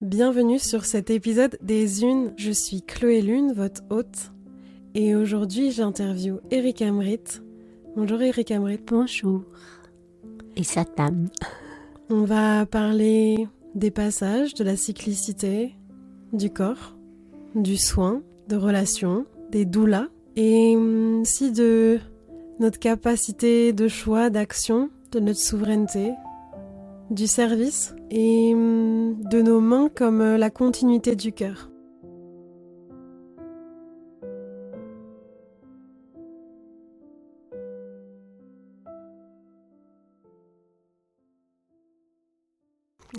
Bienvenue sur cet épisode des Unes. Je suis Chloé Lune, votre hôte. Et aujourd'hui, j'interviewe Eric Amrit. Bonjour Eric Amrit. Bonjour. Et Satam. On va parler des passages, de la cyclicité, du corps, du soin, de relations, des doulas, et aussi de notre capacité de choix, d'action, de notre souveraineté, du service et hum, de nos mains comme euh, la continuité du cœur.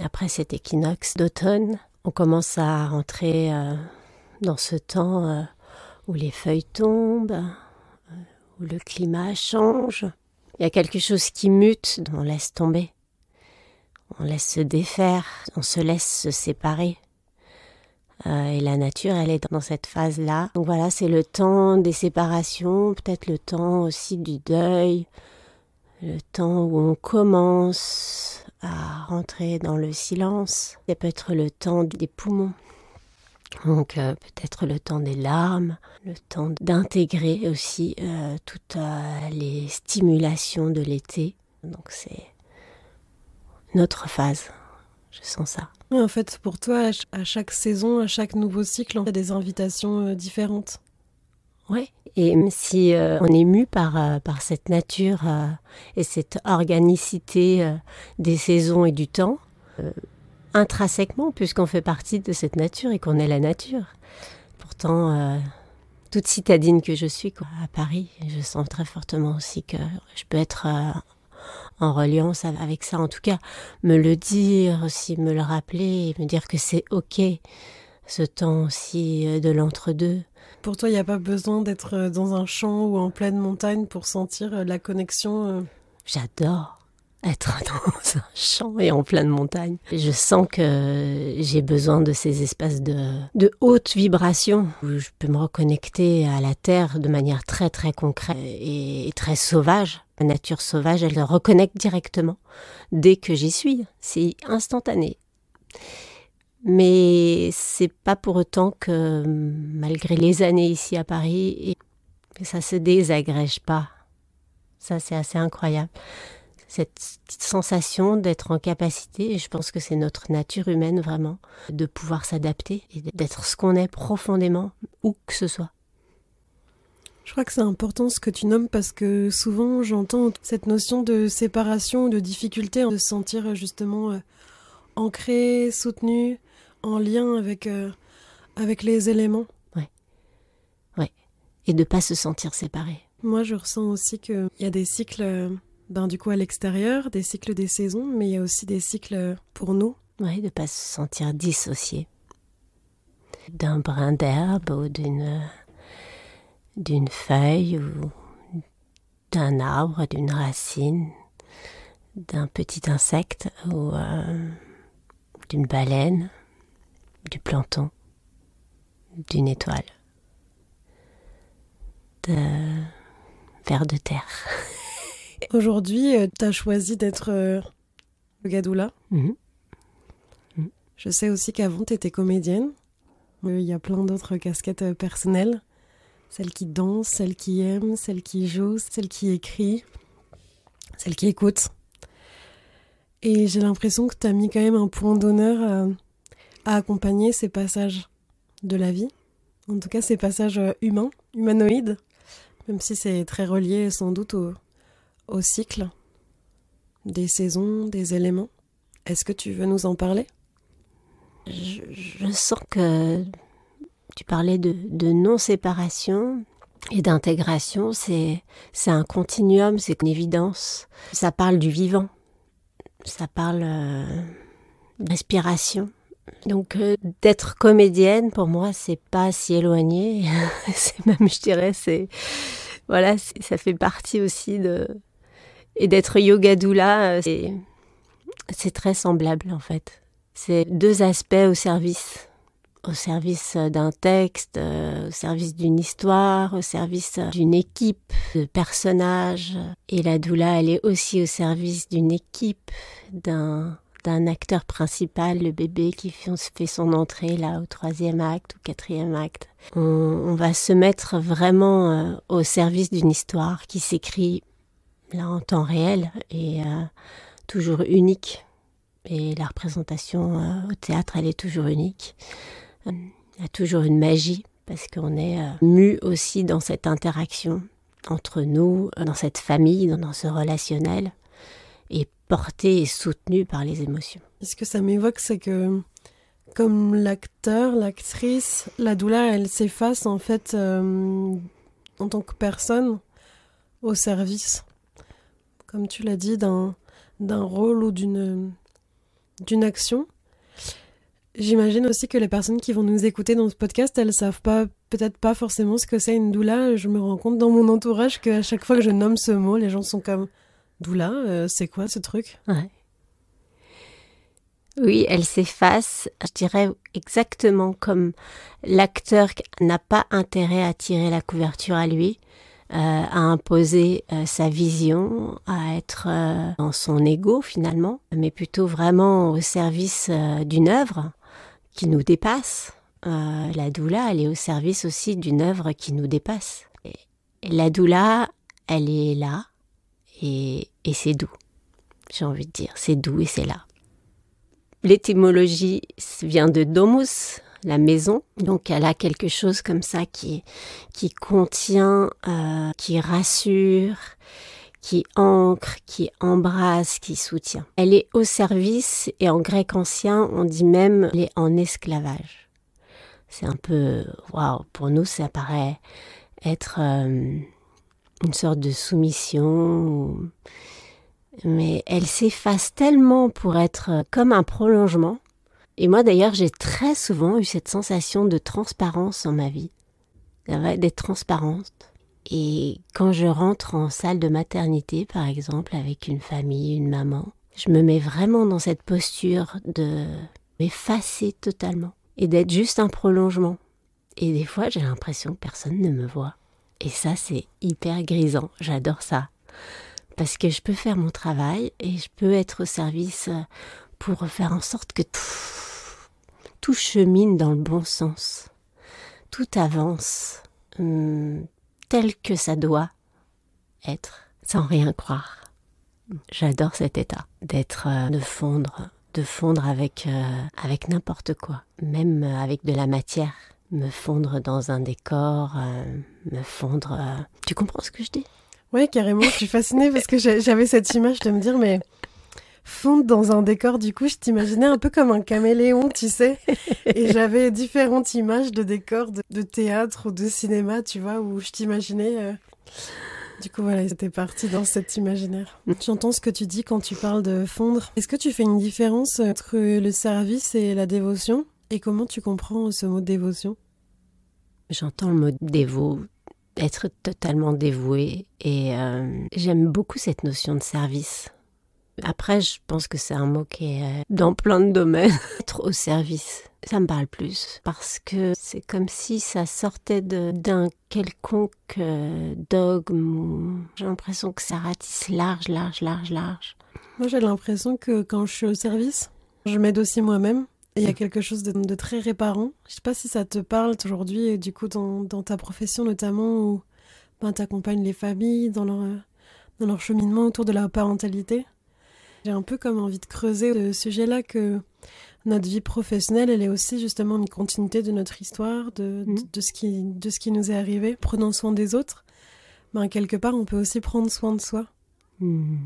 Après cet équinoxe d'automne, on commence à rentrer euh, dans ce temps euh, où les feuilles tombent, où le climat change. Il y a quelque chose qui mute, on laisse tomber. On laisse se défaire, on se laisse se séparer. Euh, et la nature, elle est dans cette phase-là. Donc voilà, c'est le temps des séparations, peut-être le temps aussi du deuil, le temps où on commence à rentrer dans le silence. Ça peut être le temps des poumons. Donc euh, peut-être le temps des larmes, le temps d'intégrer aussi euh, toutes les stimulations de l'été. Donc c'est notre phase. Je sens ça. En fait, pour toi, à chaque saison, à chaque nouveau cycle, on a des invitations euh, différentes. Oui, et même si euh, on est mu par, euh, par cette nature et cette organicité des saisons et du temps, intrinsèquement, puisqu'on fait partie de cette nature et qu'on est la nature. Pourtant, toute citadine que je suis à Paris, je sens très fortement aussi que je peux être en reliance avec ça. En tout cas, me le dire aussi, me le rappeler, me dire que c'est ok ce temps aussi euh, de l'entre-deux. Pour toi, il n'y a pas besoin d'être euh, dans un champ ou en pleine montagne pour sentir euh, la connexion J'adore être dans un champ et en pleine montagne. Je sens que j'ai besoin de ces espaces de, de haute vibration où je peux me reconnecter à la terre de manière très très concrète et très sauvage. La nature sauvage, elle reconnecte directement dès que j'y suis. C'est instantané. Mais c'est pas pour autant que, malgré les années ici à Paris, ça se désagrège pas. Ça, c'est assez incroyable cette sensation d'être en capacité, et je pense que c'est notre nature humaine vraiment, de pouvoir s'adapter et d'être ce qu'on est profondément, où que ce soit. Je crois que c'est important ce que tu nommes parce que souvent j'entends cette notion de séparation, de difficulté, de se sentir justement euh, ancré, soutenu, en lien avec, euh, avec les éléments. Ouais. Ouais. Et de pas se sentir séparé. Moi je ressens aussi qu'il y a des cycles euh, ben, du coup à l'extérieur, des cycles des saisons, mais il y a aussi des cycles pour nous. Oui, de ne pas se sentir dissocié d'un brin d'herbe ou d'une, feuille ou d'un arbre, d'une racine, d'un petit insecte ou euh, d'une baleine, du planton, d'une étoile, de vers de terre. Aujourd'hui, euh, tu as choisi d'être euh, le Gadoula. Mhm. Mhm. Je sais aussi qu'avant, tu étais comédienne. Euh, il y a plein d'autres casquettes personnelles. Celle qui danse, celle qui aime, celle qui joue, celle qui écrit, celle qui écoute. Et j'ai l'impression que tu as mis quand même un point d'honneur à, accompagner ces passages de la vie. En tout cas, ces passages humains, humanoïdes, même si c'est très relié sans doute au, au cycle des saisons, des éléments. Est-ce que tu veux nous en parler? Je, sens que tu parlais de, non-séparation et d'intégration. C'est, un continuum, c'est une évidence. Ça parle du vivant. Ça parle euh, d'inspiration. Donc euh, d'être comédienne pour moi c'est pas si éloigné, c'est même je dirais c'est voilà, ça fait partie aussi de et d'être yoga doula, euh, c'est très semblable en fait. C'est deux aspects au service. Au service d'un texte, euh, au service d'une histoire, au service d'une équipe de personnages. Et la doula, elle est aussi au service d'une équipe, d'un acteur principal, le bébé qui fait son entrée là au troisième acte ou quatrième acte. On, va se mettre vraiment euh, au service d'une histoire qui s'écrit là en temps réel et euh, toujours unique. Et la représentation euh, au théâtre, elle est toujours unique. Il y a toujours une magie parce qu'on est mu aussi dans cette interaction entre nous, dans cette famille, dans ce relationnel et porté et soutenu par les émotions. Ce que ça m'évoque, c'est que comme l'acteur, l'actrice, la douleur, elle s'efface en fait euh, en tant que personne au service, comme tu l'as dit, d'un, d'un rôle ou d'une, action. J'imagine aussi que les personnes qui vont nous écouter dans ce podcast, elles savent pas, peut-être pas forcément ce que c'est une doula. Je me rends compte dans mon entourage qu'à chaque fois que je nomme ce mot, les gens sont comme Doula, euh, c'est quoi ce truc? Oui, elle s'efface, je dirais exactement comme l'acteur n'a pas intérêt à tirer la couverture à lui, à imposer euh, sa vision, à être dans son ego finalement, mais plutôt vraiment au service d'une œuvre qui nous dépasse. la doula, elle est au service aussi d'une œuvre qui nous dépasse. Et la doula, elle est là, et, c'est doux. J'ai envie de dire, c'est doux et c'est là. L'étymologie vient de domus, la maison. Donc elle a quelque chose comme ça qui, qui contient, euh, qui rassure, qui ancre, qui embrasse, qui soutient. Elle est au service et en grec ancien on dit même elle est en esclavage. C'est un peu, waouh, pour nous ça paraît être euh, une sorte de soumission. Mais elle s'efface tellement pour être comme un prolongement. Et moi d'ailleurs, j'ai très souvent eu cette sensation de transparence en ma vie, d'être transparente. Et quand je rentre en salle de maternité, par exemple, avec une famille, une maman, je me mets vraiment dans cette posture de m'effacer totalement et d'être juste un prolongement. Et des fois, j'ai l'impression que personne ne me voit. Et ça, c'est hyper grisant. J'adore ça. Parce que je peux faire mon travail et je peux être au service euh, pour faire en sorte que tout, chemine dans le bon sens. Tout avance hum, tel que ça doit être, sans rien croire. J'adore cet état d'être, euh, de fondre, de fondre avec, euh, avec n'importe quoi, même avec de la matière me fondre dans un décor, euh, me fondre. Tu comprends ce que je dis? Oui, carrément. Je suis fascinée parce que j'avais cette image de me dire, mais fondre dans un décor, du coup, je t'imaginais un peu comme un caméléon, tu sais. Et j'avais différentes images de décors de, théâtre ou de cinéma, tu vois, où je t'imaginais. Euh, du coup, voilà, c'était parti dans cet imaginaire. J'entends ce que tu dis quand tu parles de fondre. Est-ce que tu fais une différence entre le service et la dévotion? Et comment tu comprends ce mot dévotion? J'entends le mot dévot, être totalement dévoué, et euh, j'aime beaucoup cette notion de service. Après, je pense que c'est un mot qui est euh, dans plein de domaines, être au service. Ça me parle plus parce que c'est comme si ça sortait d'un quelconque euh, dogme. J'ai l'impression que ça ratisse large, large, large, large. Moi, j'ai l'impression que quand je suis au service, je m'aide aussi moi-même il y a quelque chose de, très réparant. Je sais pas si ça te parle aujourd'hui, du coup, dans, ta profession notamment, où ben, tu accompagnes les familles dans leur, dans leur cheminement autour de la parentalité. J'ai un peu comme envie de creuser ce sujet-là que notre vie professionnelle, elle est aussi justement une continuité de notre histoire, de, de, mmh. ce, qui, de ce qui nous est arrivé. Prenant soin des autres, ben, quelque part, on peut aussi prendre soin de soi. Mmh.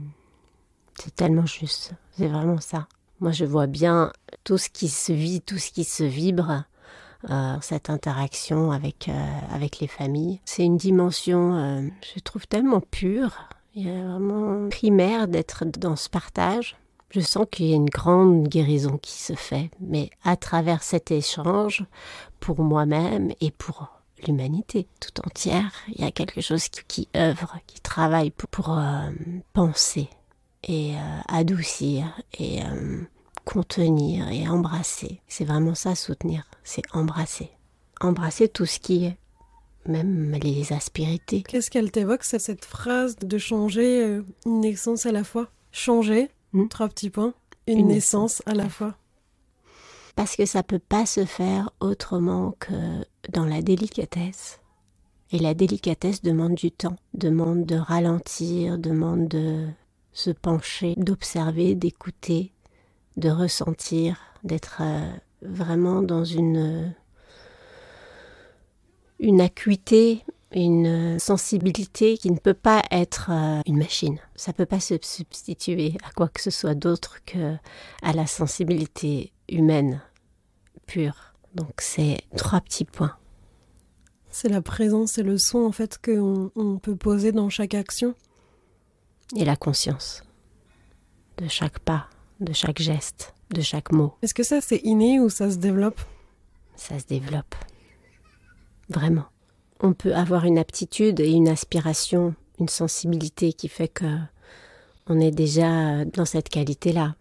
C'est tellement juste, c'est vraiment ça. Moi, je vois bien tout ce qui se vit, tout ce qui se vibre, euh, cette interaction avec, euh, avec les familles. C'est une dimension, euh, je trouve, tellement pure. Il y a vraiment primaire d'être dans ce partage. Je sens qu'il y a une grande guérison qui se fait, mais à travers cet échange, pour moi-même et pour l'humanité tout entière, il y a quelque chose qui, œuvre, qui travaille pour, pour penser et adoucir et contenir et embrasser. C'est vraiment ça, soutenir, c'est embrasser. Embrasser tout ce qui est, même les aspérités. Qu'est-ce qu'elle t'évoque, cette phrase de changer euh, une essence à la fois? Changer, hmm? trois petits points, une, naissance à la fois Parce que ça peut pas se faire autrement que dans la délicatesse. Et la délicatesse demande du temps, demande de ralentir, demande de se pencher, d'observer, d'écouter, de ressentir, d'être euh, vraiment dans une une acuité, une sensibilité qui ne peut pas être euh, une machine. Ça ne peut pas se substituer à quoi que ce soit d'autre que à la sensibilité humaine pure. Donc c'est trois petits points. C'est la présence et le son en fait qu'on on peut poser dans chaque action. Et la conscience de chaque pas, de chaque geste, de chaque mot. Est-ce que ça c'est inné ou ça se développe? Ça se développe. Vraiment. On peut avoir une aptitude et une aspiration, une sensibilité qui fait que on est déjà dans cette qualité-là.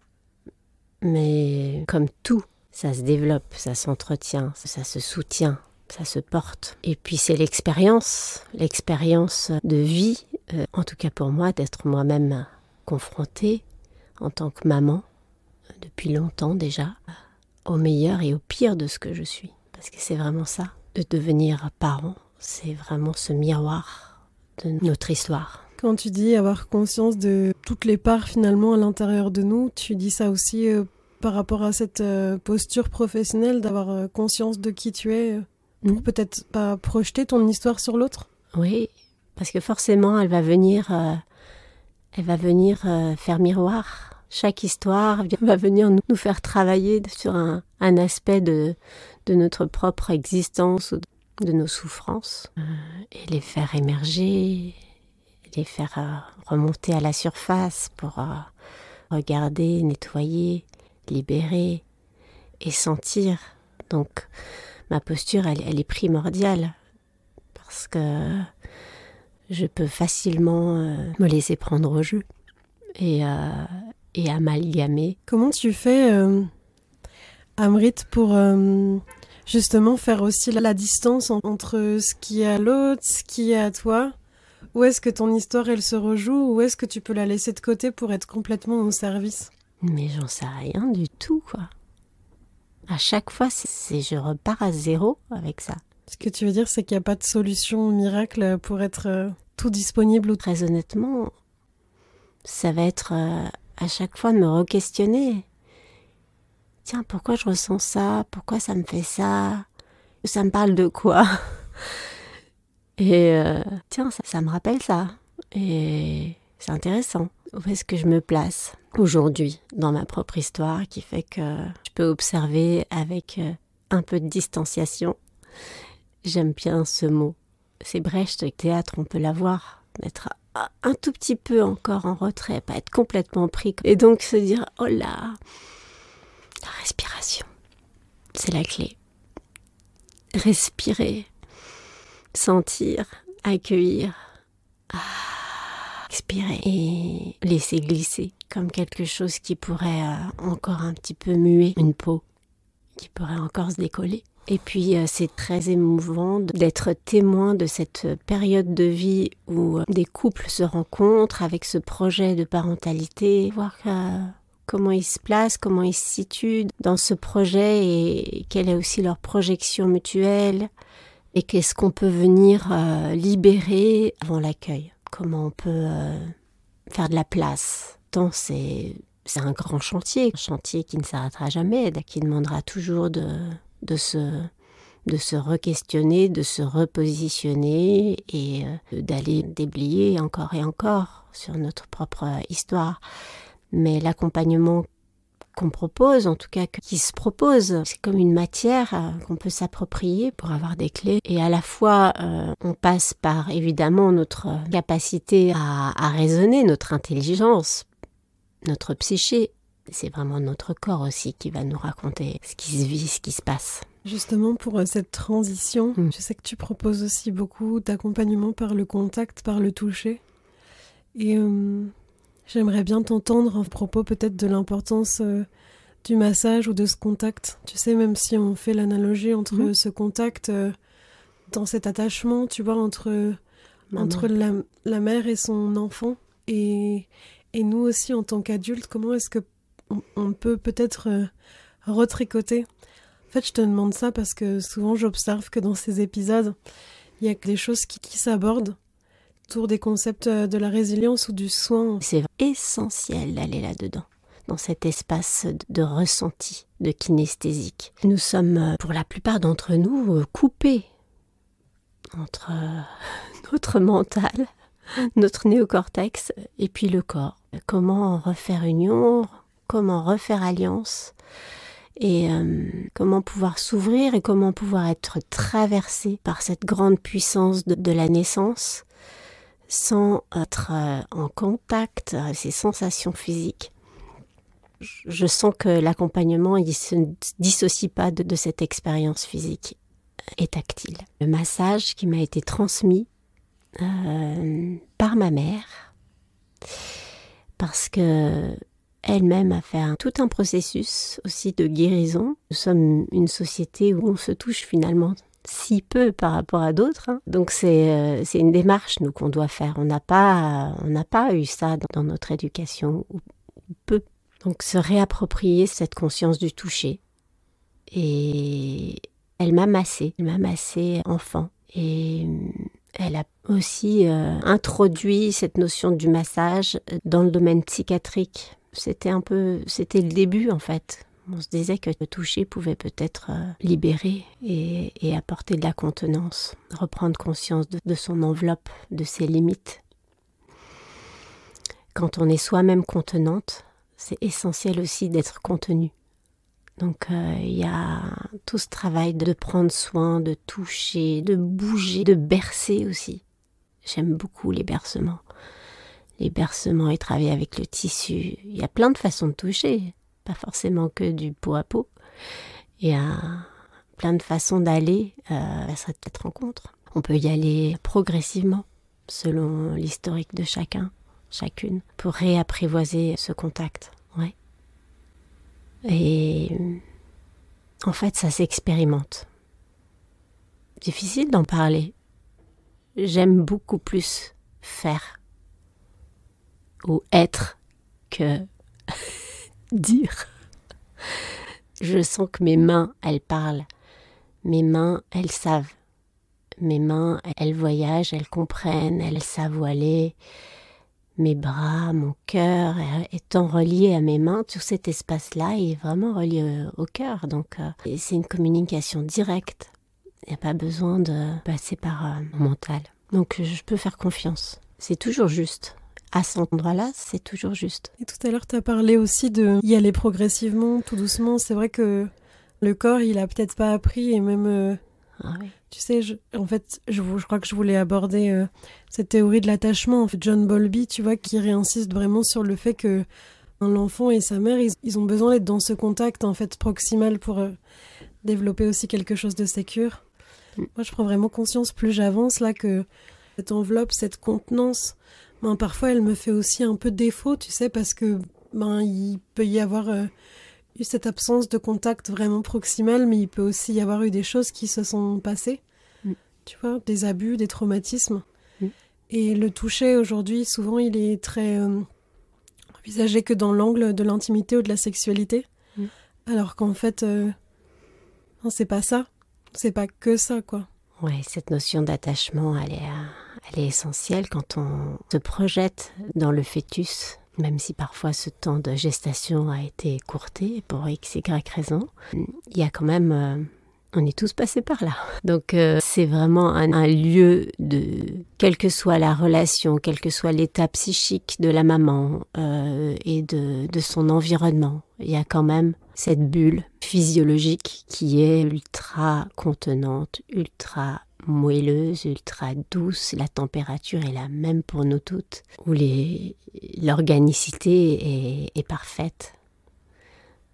Mais comme tout, ça se développe, ça s'entretient, ça se soutient, ça se porte. Et puis c'est l'expérience, l'expérience de vie, euh, en tout cas pour moi, d'être moi-même confrontée en tant que maman, depuis longtemps déjà, au meilleur et au pire de ce que je suis. Parce que c'est vraiment ça de devenir parent, c'est vraiment ce miroir de notre histoire. Quand tu dis avoir conscience de toutes les parts finalement à l'intérieur de nous, tu dis ça aussi euh, par rapport à cette euh, posture professionnelle, d'avoir euh, conscience de qui tu es, pour mm. peut-être pas projeter ton histoire sur l'autre? Oui, parce que forcément elle va venir, elle va venir faire miroir chaque histoire va venir nous faire travailler sur un, aspect de, notre propre existence, de nos souffrances, euh, et les faire émerger, les faire euh, remonter à la surface pour euh, regarder, nettoyer, libérer et sentir. Donc ma posture, elle, est primordiale parce que je peux facilement me laisser prendre au jeu. Et, amalgamer. Comment tu fais, Amrit, pour euh, justement faire aussi la distance entre ce qui est à l'autre, ce qui est à toi Où est-ce que ton histoire, elle se rejoue? Ou est-ce que tu peux la laisser de côté pour être complètement au service? Mais j'en sais rien du tout, quoi. À chaque fois, c'est je repars à zéro avec ça. Ce que tu veux dire, c'est qu'il n'y a pas de solution miracle pour être euh, tout disponible ou... Très honnêtement, ça va être à chaque fois de me re-questionner. Tiens, pourquoi je ressens ça? Pourquoi ça me fait ça? Ça me parle de quoi? Et euh, tiens, ça, me rappelle ça. Et c'est intéressant. Où est-ce que je me place aujourd'hui dans ma propre histoire qui fait que je peux observer avec euh, un peu de distanciation? J'aime bien ce mot. C'est Brecht, théâtre, on peut l'avoir, d'être un tout petit peu encore en retrait, pas être complètement pris. Et donc se dire, oh là, la respiration, c'est la clé. Respirer, sentir, accueillir, ah, expirer et laisser glisser comme quelque chose qui pourrait euh, encore un petit peu muer une peau, qui pourrait encore se décoller. Et puis euh, c'est très émouvant d'être témoin de cette période de vie où euh, des couples se rencontrent avec ce projet de parentalité, voir euh, comment ils se placent, comment ils se situent dans ce projet et quelle est aussi leur projection mutuelle et qu'est-ce qu'on peut venir libérer avant l'accueil, comment on peut faire de la place. Tant c'est c'est un grand chantier, un chantier qui ne s'arrêtera jamais, qui demandera toujours de de se, de se re-questionner, de se repositionner et euh, d'aller déblayer encore et encore sur notre propre histoire. Mais l'accompagnement qu'on propose, en tout cas qui se propose, c'est comme une matière euh, qu'on peut s'approprier pour avoir des clés. Et à la fois, euh, on passe par évidemment notre capacité à, à raisonner, notre intelligence, notre psyché, c'est vraiment notre corps aussi qui va nous raconter ce qui se vit, ce qui se passe. Justement, pour euh, cette transition, mm. je sais que tu proposes aussi beaucoup d'accompagnement par le contact, par le toucher. Et euh, j'aimerais bien t'entendre en propos peut-être de l'importance euh, du massage ou de ce contact. Tu sais, même si on fait l'analogie entre mm. ce contact dans cet attachement, tu vois, entre, entre la, la, mère et son enfant, et, et nous aussi en tant qu'adultes, comment est-ce que on, peut peut-être euh, retricoter? En fait, je te demande ça parce que souvent j'observe que dans ces épisodes, il y a des choses qui, s'abordent autour des concepts euh, de la résilience ou du soin. C'est essentiel d'aller là-dedans dans cet espace de ressenti, de kinesthésique. Nous sommes, euh, pour la plupart d'entre nous, coupés entre notre mental, notre néocortex et puis le corps. Comment refaire union, comment refaire alliance et euh, comment pouvoir s'ouvrir et comment pouvoir être traversé par cette grande puissance de, la naissance sans être euh, en contact avec ces sensations physiques. Je sens que l'accompagnement ne se dissocie pas de cette expérience physique et tactile. Le massage qui m'a été transmis euh, par ma mère parce que elle-même a fait tout un processus aussi de guérison. Nous sommes une société où on se touche finalement si peu par rapport à d'autres. Hein. Donc euh, c'est une démarche nous qu'on doit faire. On n'a pas on n'a pas eu ça dans, notre éducation ou, peu. Donc se réapproprier cette conscience du toucher. Et elle m'a massé, elle m'a massé enfant et elle a aussi euh, introduit cette notion du massage dans le domaine psychiatrique. C'était un peu, c'était le début en fait. On se disait que le toucher pouvait peut-être euh, libérer et, apporter de la contenance, reprendre conscience de son enveloppe, de ses limites. Quand on est soi-même contenante, c'est essentiel aussi d'être contenu. Donc euh, il y a tout ce travail de prendre soin, de toucher, de bouger, de bercer aussi. J'aime beaucoup les bercements. Les bercements et travailler avec le tissu. Il y a plein de façons de toucher, pas forcément que du peau à peau. Il y a plein de façons d'aller euh, à cette rencontre. On peut y aller progressivement selon l'historique de chacun, chacune, pour réapprivoiser ce contact. Et en fait, ça s'expérimente. Difficile d'en parler. J'aime beaucoup plus faire ou être que dire. Je sens que mes mains, elles parlent. Mes mains, elles savent. Mes mains, elles voyagent, elles comprennent, elles savent aller mes bras, mon cœur étant reliés à mes mains, tout cet espace-là est vraiment relié au cœur. Donc euh, c'est une communication directe. Il n'y a pas besoin de passer par euh, mon mental. Donc je peux faire confiance. C'est toujours juste. À cet endroit-là, c'est toujours juste. Et tout à l'heure, tu as parlé aussi de y aller progressivement, tout doucement. C'est vrai que le corps, il a peut-être pas appris et même euh, ah tu sais, en fait, je, je, crois que je voulais aborder euh, cette théorie de l'attachement. En fait, John Bowlby, tu vois, qui réinsiste vraiment sur le fait que l'enfant et sa mère, ils, ont besoin d'être dans ce contact en fait proximal pour euh, développer aussi quelque chose de sécure. Mm. Moi, je prends vraiment conscience plus j'avance là que cette enveloppe, cette contenance, ben, parfois elle me fait aussi un peu défaut, tu sais, parce que ben il peut y avoir euh, eu cette absence de contact vraiment proximal, mais il peut aussi y avoir eu des choses qui se sont passées. Mm. Tu vois, des abus, des traumatismes. Mm. Et le toucher aujourd'hui, souvent, il est très euh, envisagé que dans l'angle de l'intimité ou de la sexualité. Mm. Alors qu'en fait, euh, c'est pas ça. C'est pas que ça, quoi. Ouais, cette notion d'attachement, elle est, elle est essentielle quand on se projette dans le fœtus même si parfois ce temps de gestation a été courté pour x, y raison, il y a quand même... Euh, on est tous passés par là. Donc euh, c'est vraiment un, lieu de, quelle que soit la relation, quel que soit l'état psychique de la maman euh, et de, de son environnement, il y a quand même cette bulle physiologique qui est ultra contenante, ultra moelleuse, ultra douce, la température est la même pour nous toutes, où l'organicité est, parfaite,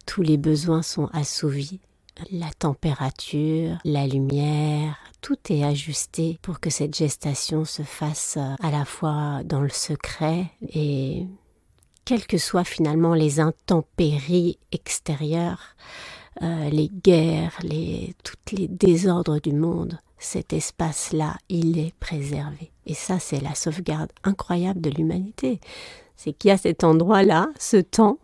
tous les besoins sont assouvis, la température, la lumière, tout est ajusté pour que cette gestation se fasse à la fois dans le secret et quelles que soient finalement les intempéries extérieures, euh, les guerres, les, tous les désordres du monde, cet espace-là, il est préservé. Et ça, c'est la sauvegarde incroyable de l'humanité. C'est qu'il y a cet endroit-là, ce temps,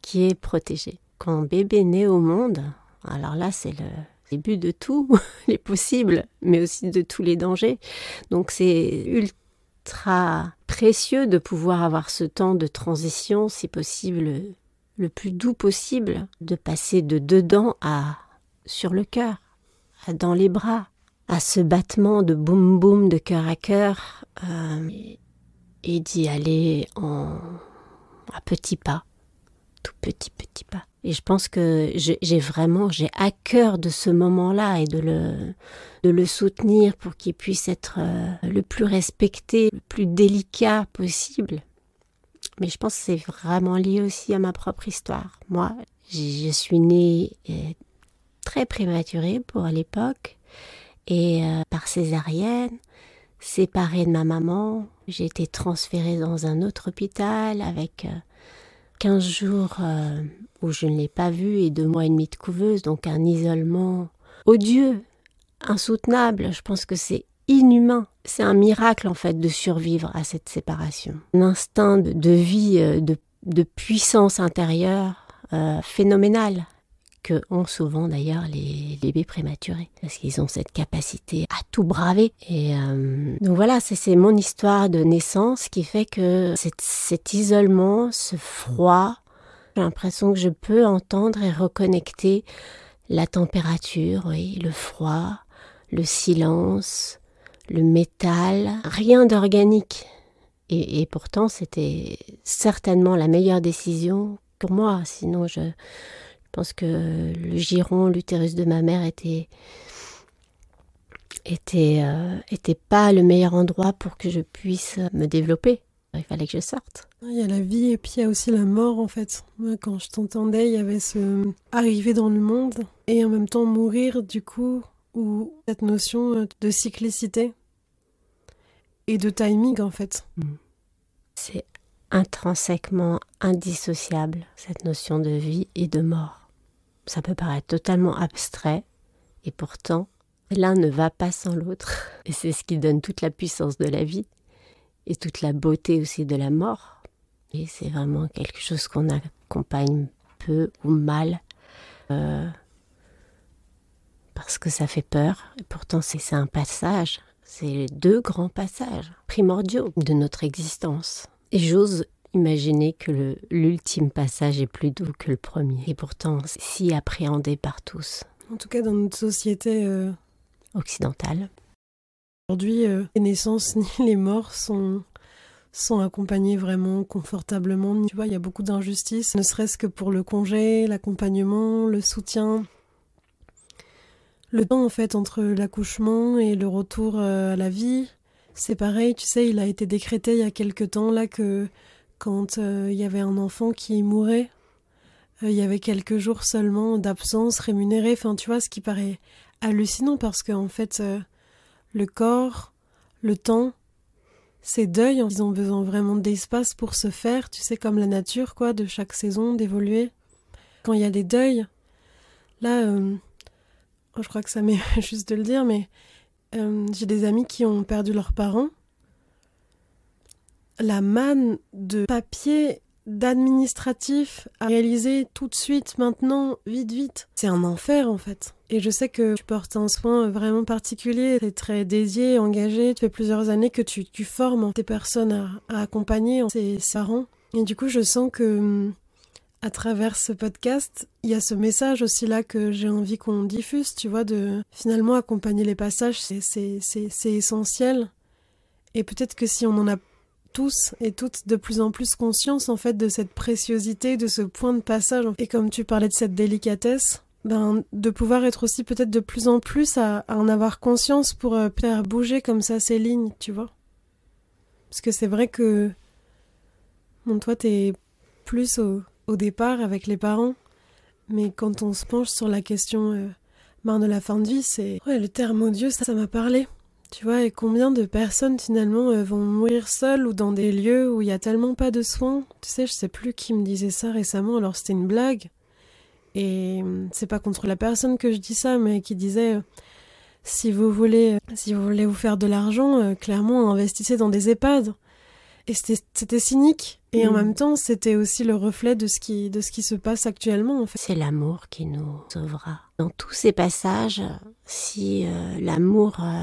qui est protégé. Quand bébé naît au monde, alors là, c'est le début de tous les possibles, mais aussi de tous les dangers. Donc c'est ultra précieux de pouvoir avoir ce temps de transition, si possible le plus doux possible, de passer de dedans à sur le cœur, à dans les bras, à ce battement de boum boum de cœur à cœur, euh, et d'y aller en à petits pas, tout petit petit pas. Et je pense que j'ai vraiment, j'ai à cœur de ce moment-là et de le, de le soutenir pour qu'il puisse être euh, le plus respecté, le plus délicat possible. Mais je pense que c'est vraiment lié aussi à ma propre histoire. Moi, je suis née euh, très prématurée pour l'époque et euh, par césarienne, séparée de ma maman. J'ai été transférée dans un autre hôpital avec 15 jours où je ne l'ai pas vue et deux mois et demi de couveuse, donc un isolement odieux, insoutenable. Je pense que c'est inhumain. C'est un miracle en fait de survivre à cette séparation. Un instinct de, vie, euh, de, puissance intérieure euh, phénoménal que ont souvent d'ailleurs les bébés prématurés, parce qu'ils ont cette capacité à tout braver. Et euh, donc voilà, c'est mon histoire de naissance qui fait que cet isolement, ce froid, j'ai l'impression que je peux entendre et reconnecter la température, oui, le froid, le silence, le métal, rien d'organique. Et, pourtant, c'était certainement la meilleure décision pour moi. Sinon, je, pense que le giron, l'utérus de ma mère était était, euh, était pas le meilleur endroit pour que je puisse me développer. Il fallait que je sorte. Il y a la vie et puis il y a aussi la mort en fait. Quand je t'entendais, il y avait ce arriver dans le monde et en même temps mourir du coup, ou cette notion de cyclicité et de timing en fait. Mm. C'est intrinsèquement indissociable cette notion de vie et de mort. Ça peut paraître totalement abstrait et pourtant l'un ne va pas sans l'autre et c'est ce qui donne toute la puissance de la vie et toute la beauté aussi de la mort. Et c'est vraiment quelque chose qu'on accompagne peu ou mal euh, parce que ça fait peur. Et pourtant, c'est un passage. C'est deux grands passages primordiaux de notre existence. Et j'ose imaginer que l'ultime passage est plus doux que le premier. Et pourtant, si appréhendé par tous. En tout cas, dans notre société euh, occidentale. Aujourd'hui, euh, les naissances ni les morts sont, sont accompagnées vraiment confortablement. Tu vois, il y a beaucoup d'injustices, ne serait-ce que pour le congé, l'accompagnement, le soutien. Le temps, en fait, entre l'accouchement et le retour euh, à la vie, c'est pareil, tu sais, il a été décrété il y a quelque temps, là, que quand euh, il y avait un enfant qui mourait, il y avait quelques jours seulement d'absence rémunérée. Enfin, tu vois, ce qui paraît hallucinant parce qu'en en fait le corps, le temps, ces deuils, ils ont besoin vraiment d'espace pour se faire, tu sais, comme la nature, quoi, de chaque saison, d'évoluer. Quand il y a des deuils, là, euh, oh, je crois que ça m'est juste de le dire, mais euh, j'ai des amis qui ont perdu leurs parents. La manne de papier d'administratif à réaliser tout de suite, maintenant, vite, vite. C'est un enfer en fait. Et je sais que tu portes un soin vraiment particulier, tu es très dédié, engagé, tu fais plusieurs années que tu, formes tes personnes à, accompagner ces parents. Et du coup, je sens que hum, à travers ce podcast, il y a ce message aussi là que j'ai envie qu'on diffuse, tu vois, de finalement accompagner les passages, c'est essentiel. Et peut-être que si on en a tous et toutes de plus en plus conscience en fait de cette préciosité, de ce point de passage. Et comme tu parlais de cette délicatesse, ben, de pouvoir être aussi peut-être de plus en plus à, en avoir conscience pour euh, faire bouger comme ça ces lignes, tu vois. Parce que c'est vrai que, bon, toi, t'es plus au, au, départ avec les parents, mais quand on se penche sur la question euh, marre de la fin de vie, c'est... Ouais, le terme odieux, ça m'a parlé. Tu vois, et combien de personnes finalement euh, vont mourir seules ou dans des lieux où il y a tellement pas de soins? Tu sais, je sais plus qui me disait ça récemment, alors c'était une blague. Et hum, c'est pas contre la personne que je dis ça, mais qui disait euh, si vous voulez euh, si vous voulez vous faire de l'argent, clairement investissez dans des EHPAD. Et c'était cynique. Et en mm. même temps, c'était aussi le reflet de ce qui, de ce qui se passe actuellement. En fait. C'est l'amour qui nous sauvera. Dans tous ces passages, si euh, l'amour euh,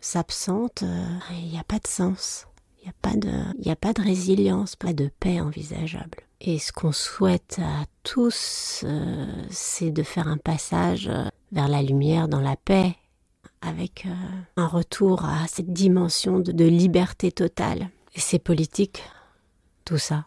s'absente, euh, il n'y a pas de sens. Il n'y a, pas de, a pas de résilience, pas de paix envisageable. Et ce qu'on souhaite à tous, c'est de faire un passage vers la lumière dans la paix, avec un retour à cette dimension de liberté totale. Et c'est politique tout ça,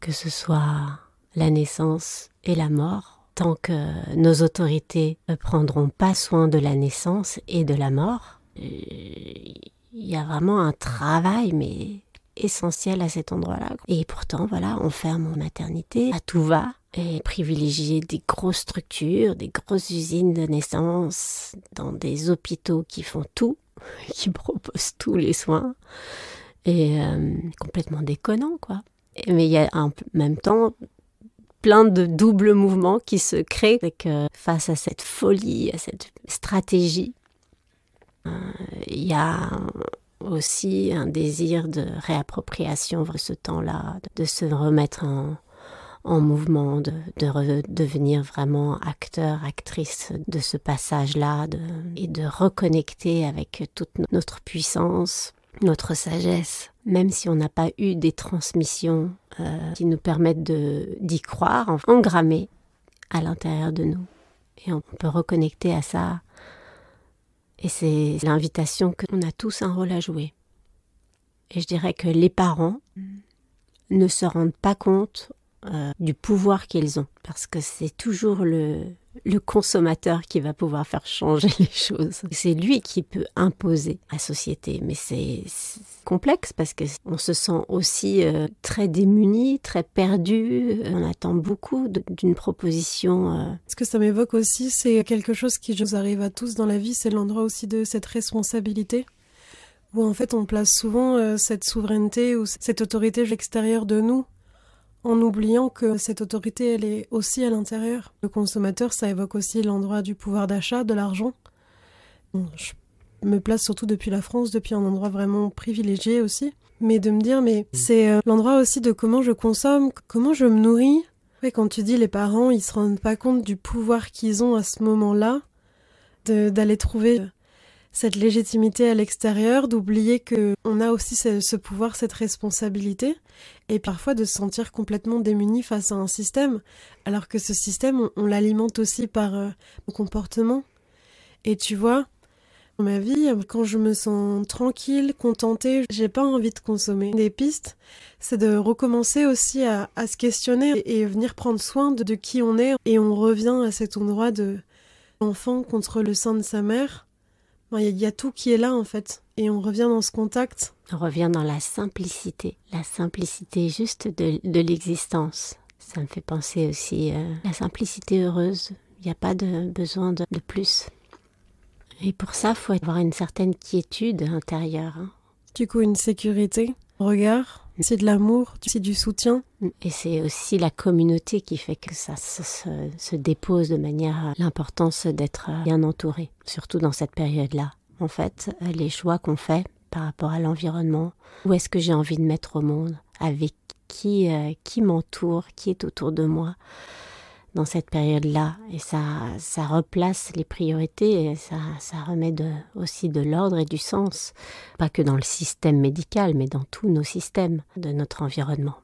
que ce soit la naissance et la mort, tant que nos autorités ne prendront pas soin de la naissance et de la mort, euh, il y a vraiment un travail, mais essentiel à cet endroit-là. Et pourtant, voilà, on ferme en maternité à tout va et privilégier des grosses structures, des grosses usines de naissance, dans des hôpitaux qui font tout, qui proposent tous les soins et euh, complètement déconnant, quoi. Mais il y a en même temps plein de doubles mouvements qui se créent face à cette folie, à cette stratégie. Euh, il y a aussi un désir de réappropriation de ce temps-là, de se remettre en, en mouvement, de, de devenir vraiment acteur, actrice de ce passage-là, et de reconnecter avec toute notre puissance notre sagesse, même si on n'a pas eu des transmissions euh, qui nous permettent d'y croire, engrammer à l'intérieur de nous. Et on peut reconnecter à ça. Et c'est l'invitation qu'on a tous un rôle à jouer. Et je dirais que les parents ne se rendent pas compte euh, du pouvoir qu'ils ont, parce que c'est toujours le, le consommateur qui va pouvoir faire changer les choses. C'est lui qui peut imposer la société, mais c'est complexe parce que on se sent aussi euh, très démuni, très perdu. On attend beaucoup d'une proposition. Euh. Ce que ça m'évoque aussi, c'est quelque chose qui nous arrive à tous dans la vie, c'est l'endroit aussi de cette responsabilité où en fait on place souvent euh, cette souveraineté ou cette autorité extérieure de nous en oubliant que cette autorité, elle est aussi à l'intérieur. Le consommateur, ça évoque aussi l'endroit du pouvoir d'achat, de l'argent. je me place surtout depuis la France, depuis un endroit vraiment privilégié aussi. Mais de me dire, mais mm. c'est euh, l'endroit aussi de comment je consomme, comment je me nourris. Ouais, quand tu dis les parents, ils se rendent pas compte du pouvoir qu'ils ont à ce moment-là, d'aller trouver euh, cette légitimité à l'extérieur, d'oublier que on a aussi ce, pouvoir, cette responsabilité, et parfois de se sentir complètement démuni face à un système, alors que ce système, on, l'alimente aussi par euh, comportement. Et tu vois, dans ma vie, quand je me sens tranquille, contentée, j'ai pas envie de consommer. Des pistes, c'est de recommencer aussi à, se questionner et, venir prendre soin de, de qui on est, et on revient à cet endroit de l'enfant contre le sein de sa mère il y, a tout qui est là en fait. Et on revient dans ce contact. On revient dans la simplicité. La simplicité juste de, l'existence. Ça me fait penser aussi à euh, la simplicité heureuse. Il n'y a pas de besoin de, plus. Et pour ça, il faut avoir une certaine quiétude intérieure. Hein. Du coup, une sécurité, regard, c'est de l'amour, c'est du soutien. Et c'est aussi la communauté qui fait que ça se, dépose de manière l'importance d'être bien entouré, surtout dans cette période-là. En fait, les choix qu'on fait par rapport à l'environnement, où est-ce que j'ai envie de mettre au monde, avec qui, euh, qui m'entoure, qui est autour de moi, dans cette période-là. Et ça, ça replace les priorités et ça, ça remet aussi de l'ordre et du sens, pas que dans le système médical, mais dans tous nos systèmes de notre environnement,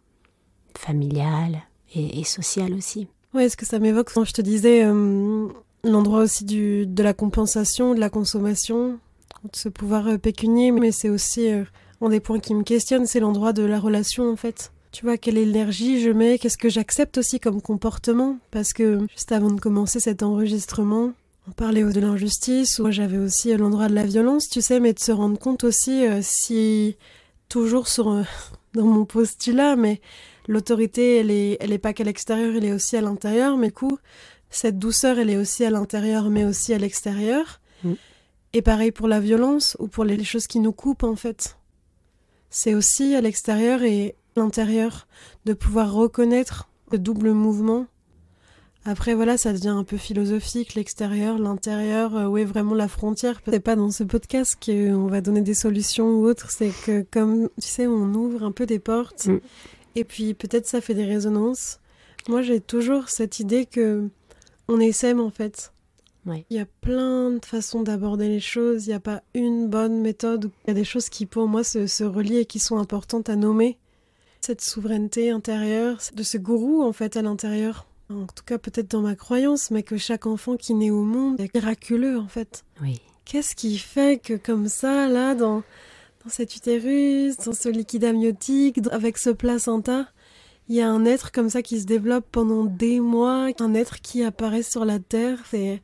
familial et, social aussi. Oui, est-ce que ça m'évoque quand je te disais euh, l'endroit aussi du, de la compensation, de la consommation, de ce pouvoir euh, pécunier, mais c'est aussi euh, un des points qui me questionne, c'est l'endroit de la relation en fait tu vois, quelle énergie je mets, qu'est-ce que j'accepte aussi comme comportement. Parce que juste avant de commencer cet enregistrement, on parlait de l'injustice, ou j'avais aussi l'endroit de la violence, tu sais, mais de se rendre compte aussi euh, si, toujours sur, euh, dans mon postulat, mais l'autorité, elle est, elle est pas qu'à l'extérieur, elle est aussi à l'intérieur, mais du coup, cette douceur, elle est aussi à l'intérieur, mais aussi à l'extérieur. Mm. Et pareil pour la violence, ou pour les choses qui nous coupent, en fait. C'est aussi à l'extérieur et l'intérieur, de pouvoir reconnaître le double mouvement. Après, voilà, ça devient un peu philosophique, l'extérieur, l'intérieur, euh, où est vraiment la frontière. C'est pas dans ce podcast qu'on va donner des solutions ou autres, c'est que comme, tu sais, on ouvre un peu des portes. Mm. Et puis peut-être ça fait des résonances. Moi, j'ai toujours cette idée que on essaime en fait. Il y a plein de façons d'aborder les choses, il n'y a pas une bonne méthode. Il y a des choses qui pour moi se, se relient et qui sont importantes à nommer. Cette souveraineté intérieure, de ce gourou en fait à l'intérieur. En tout cas peut-être dans ma croyance, mais que chaque enfant qui naît au monde est miraculeux en fait. Oui. Qu'est-ce qui fait que comme ça, là, dans, dans cet utérus, dans ce liquide amniotique, avec ce placenta, il y a un être comme ça qui se développe pendant des mois, un être qui apparaît sur la Terre, c'est...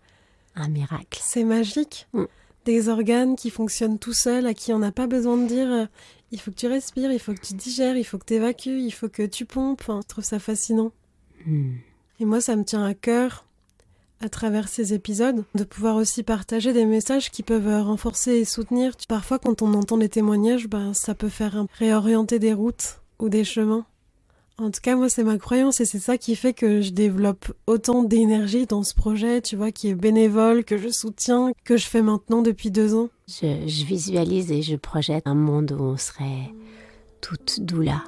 Un miracle. C'est magique. Mm. Des organes qui fonctionnent tout seuls, à qui on n'a pas besoin de dire euh, il faut que tu respires, il faut que tu digères, il faut que tu évacues, il faut que tu pompes. je trouve ça fascinant. Mm. Et moi, ça me tient à cœur, à travers ces épisodes, de pouvoir aussi partager des messages qui peuvent euh, renforcer et soutenir. Parfois, quand on entend des témoignages, bah, ça peut faire réorienter des routes ou des chemins. En tout cas, moi, c'est ma croyance et c'est ça qui fait que je développe autant d'énergie dans ce projet, tu vois, qui est bénévole, que je soutiens, que je fais maintenant depuis deux ans. Je, visualise et je projette un monde où on serait toutes doula,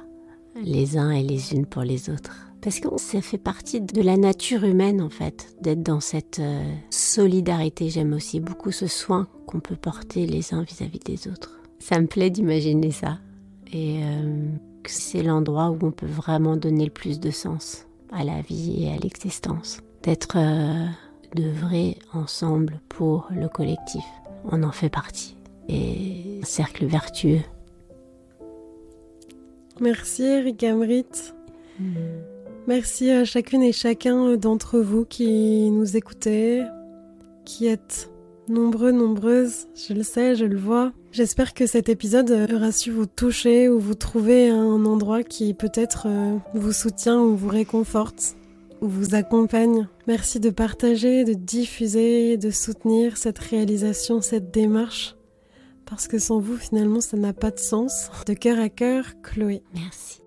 les uns et les unes pour les autres. Parce que ça fait partie de la nature humaine, en fait, d'être dans cette euh, solidarité. J'aime aussi beaucoup ce soin qu'on peut porter les uns vis-à-vis des autres. Ça me plaît d'imaginer ça. Et. Euh, c'est l'endroit où on peut vraiment donner le plus de sens à la vie et à l'existence. D'être euh, de vrais ensemble pour le collectif. On en fait partie. Et un cercle vertueux. Merci Eric Amrit. Hmm. Merci à chacune et chacun d'entre vous qui nous écoutez, qui êtes nombreux, nombreuses, je le sais, je le vois. J'espère que cet épisode aura su vous toucher ou vous trouver un endroit qui peut-être euh, vous soutient ou vous réconforte ou vous accompagne. Merci de partager, de diffuser, de soutenir cette réalisation, cette démarche. Parce que sans vous, finalement, ça n'a pas de sens. De cœur à cœur, Chloé. Merci.